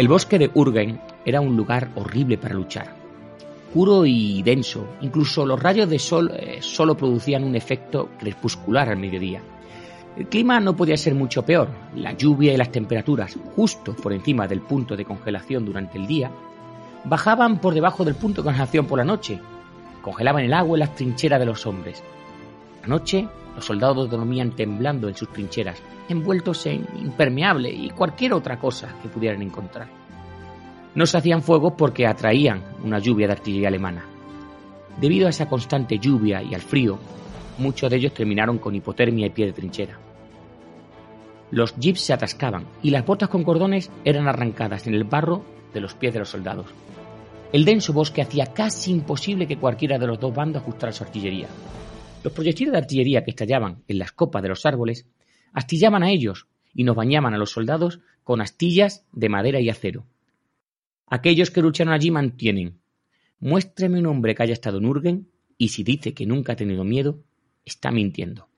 El bosque de Urgen era un lugar horrible para luchar. Puro y denso, incluso los rayos de sol eh, solo producían un efecto crepuscular al mediodía. El clima no podía ser mucho peor. La lluvia y las temperaturas, justo por encima del punto de congelación durante el día, bajaban por debajo del punto de congelación por la noche. Congelaban el agua en las trincheras de los hombres. La noche, los soldados dormían temblando en sus trincheras, envueltos en impermeable y cualquier otra cosa que pudieran encontrar. No se hacían fuego porque atraían una lluvia de artillería alemana. Debido a esa constante lluvia y al frío, muchos de ellos terminaron con hipotermia y pie de trinchera. Los jeeps se atascaban y las botas con cordones eran arrancadas en el barro de los pies de los soldados. El denso bosque hacía casi imposible que cualquiera de los dos bandos ajustara su artillería. Los proyectiles de artillería que estallaban en las copas de los árboles astillaban a ellos y nos bañaban a los soldados con astillas de madera y acero. Aquellos que lucharon allí mantienen, muéstreme un hombre que haya estado en Urgen y si dice que nunca ha tenido miedo, está mintiendo.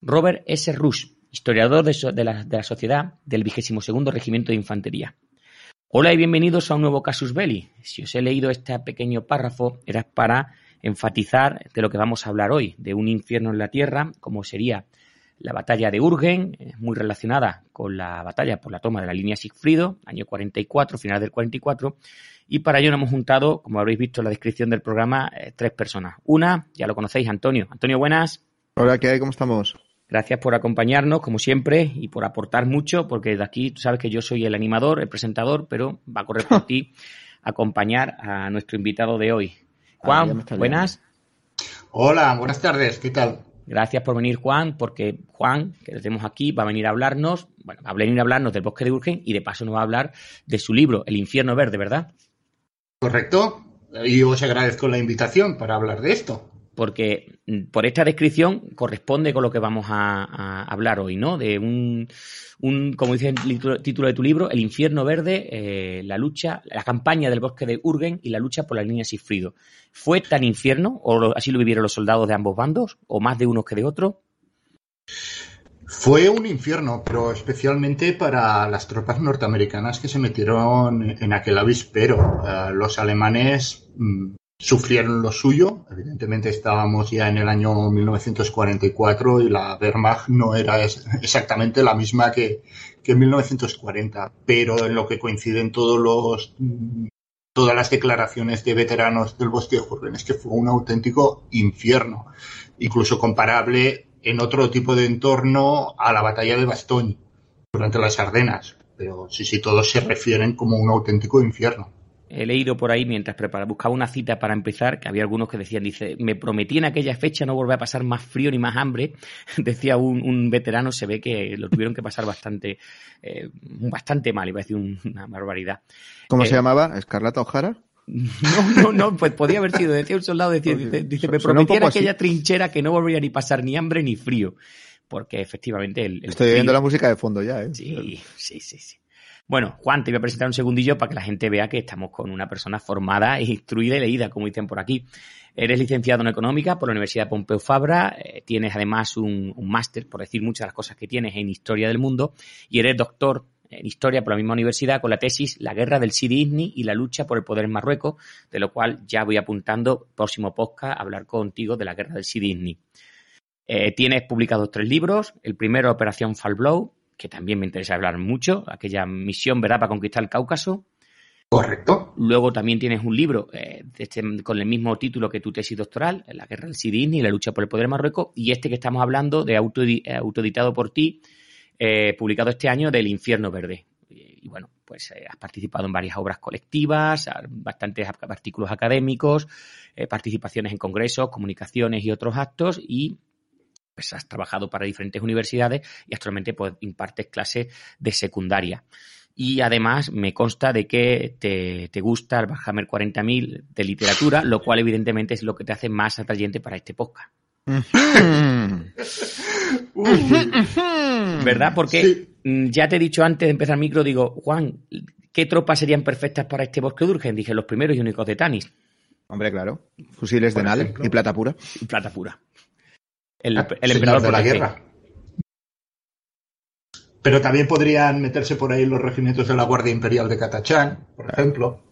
Robert S. Rush, historiador de, la, sociedad del 22 Regimiento de Infantería. Hola y bienvenidos a un nuevo Casus Belli. Si os he leído este pequeño párrafo era para enfatizar de lo que vamos a hablar hoy, de un infierno en la tierra, como sería la batalla de Urgen, muy relacionada con la batalla por la toma de la línea Sigfrido, año 44, final del 44, y para ello nos hemos juntado, como habréis visto en la descripción del programa, eh, tres personas. Una, ya lo conocéis, Antonio. Antonio, buenas. Hola, ¿qué hay? ¿Cómo estamos? Gracias por acompañarnos, como siempre, y por aportar mucho, porque de aquí tú sabes que yo soy el animador, el presentador, pero va a correr por ti acompañar a nuestro invitado de hoy. Ah, Juan, está buenas. Hola, buenas tardes, ¿qué tal? Gracias por venir, Juan, porque Juan, que tenemos aquí, va a venir a hablarnos, bueno, va a venir a hablarnos del bosque de Urgen y de paso nos va a hablar de su libro, El infierno verde, ¿verdad? ¿Correcto? Y os agradezco la invitación para hablar de esto. Porque mm, por esta descripción corresponde con lo que vamos a, hablar hoy, ¿no? De un, como dice el título, de tu libro, El infierno verde, eh, la lucha, la campaña del bosque de Urgen y la lucha por la línea Sigfrido. ¿Fue tan infierno, o así lo vivieron los soldados de ambos bandos, o más de unos que de otros? Fue un infierno, pero especialmente para las tropas norteamericanas que se metieron en aquel avispero. Eh, los alemanes mm, sufrieron lo suyo. Evidentemente estábamos ya en el año 1944 y la Wehrmacht no era exactamente la misma que, que en 1940, pero en lo que coinciden todos los todas las declaraciones de veteranos del bosque de Jurgen es que fue un auténtico infierno, incluso comparable en otro tipo de entorno a la batalla de Bastogne durante las Ardenas. Pero sí, sí, todos se refieren como un auténtico infierno. He leído por ahí mientras preparaba, buscaba una cita para empezar, que había algunos que decían, dice, me prometí en aquella fecha no volver a pasar más frío ni más hambre. Decía un, un veterano, se ve que lo tuvieron que pasar bastante, eh, bastante mal, iba a decir un- una barbaridad. ¿Cómo Eh, se llamaba? ¿Escarlata O'Hara? No, no, no, pues podía haber sido, decía un soldado, decía, dice, me prometí en así. aquella trinchera que no volvería ni pasar ni hambre ni frío. Porque efectivamente el, el Estoy frío- viendo la música de fondo ya, ¿eh? Sí, sí, sí, sí. Bueno, Juan, te voy a presentar un segundillo para que la gente vea que estamos con una persona formada, instruida y leída, como dicen por aquí. Eres licenciado en Económica por la Universidad Pompeu Fabra, eh, tienes además un, máster, por decir muchas de las cosas que tienes, en Historia del Mundo, y eres doctor en historia por la misma universidad con la tesis La guerra del Sidi y la lucha por el poder en Marruecos, de lo cual ya voy apuntando próximo podcast a hablar contigo de la guerra del Sidi eh, tienes publicados tres libros. El primero, Operación Fallblow, que también me interesa hablar mucho, aquella misión, ¿verdad?, para conquistar el Cáucaso. Correcto. Luego también tienes un libro eh, este, con el mismo título que tu tesis doctoral, La guerra del Sidini y la lucha por el poder de Marruecos, y este que estamos hablando, de eh, autoeditado por ti, eh, publicado este año, del Infierno Verde. Y, bueno, pues has participado en varias obras colectivas, bastantes artículos académicos, participaciones en congresos, comunicaciones y otros actos, y pues has trabajado para diferentes universidades y actualmente pues impartes clases de secundaria. Y además me consta de que te, gusta el Warhammer 40.000 de literatura, lo cual evidentemente es lo que te hace más atrayente para este podcast. ¿Verdad? Porque mm, ya te he dicho antes de empezar el micro, digo, Juan, ¿qué tropas serían perfectas para este bosque de Urgen? Dije, los primeros y únicos de Tanis. Hombre, claro. Fusiles de Nal y plata pura. Y plata pura. El, ah, emperador de la guerra. Pero también podrían meterse por ahí los regimientos de la Guardia Imperial de Catachán, por ejemplo.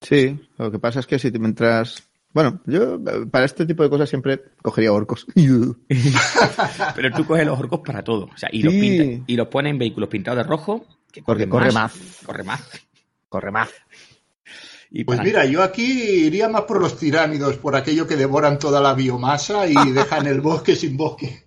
Sí, lo que pasa es que si te entras. Bueno, yo para este tipo de cosas siempre cogería orcos. Pero tú coges los orcos para todo. O sea, y, los y los pones en vehículos pintados de rojo. Que Porque corre más. Corre más. Corre más. Pues mira, yo aquí iría más por los tiránidos, por aquello que devoran toda la biomasa y dejan el bosque sin bosque.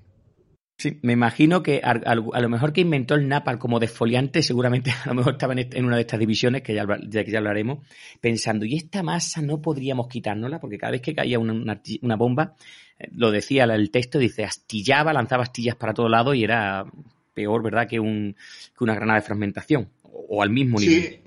Sí, me imagino que a, lo mejor que inventó el napal como desfoliante, seguramente a lo mejor estaba en, una de estas divisiones, que ya, que ya hablaremos, pensando, ¿y esta masa no podríamos quitárnosla? Porque cada vez que caía una, bomba, eh, lo decía el texto, dice, astillaba, lanzaba astillas para todo lado y era peor, ¿verdad?, que, un, que una granada de fragmentación, o, al mismo nivel. Sí,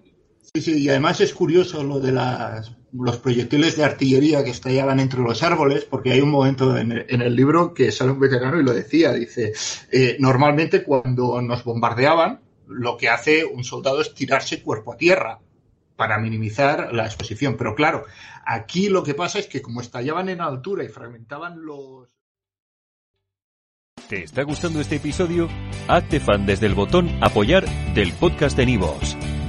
sí, y además es curioso lo de las, los proyectiles de artillería que estallaban entre los árboles, porque hay un momento en el, libro que sale un veterano y lo decía, dice, eh, normalmente cuando nos bombardeaban, lo que hace un soldado es tirarse cuerpo a tierra para minimizar la exposición. Pero claro, aquí lo que pasa es que como estallaban en altura y fragmentaban los... ¿Te está gustando este episodio? Hazte fan desde el botón apoyar del podcast de Nivos.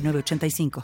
85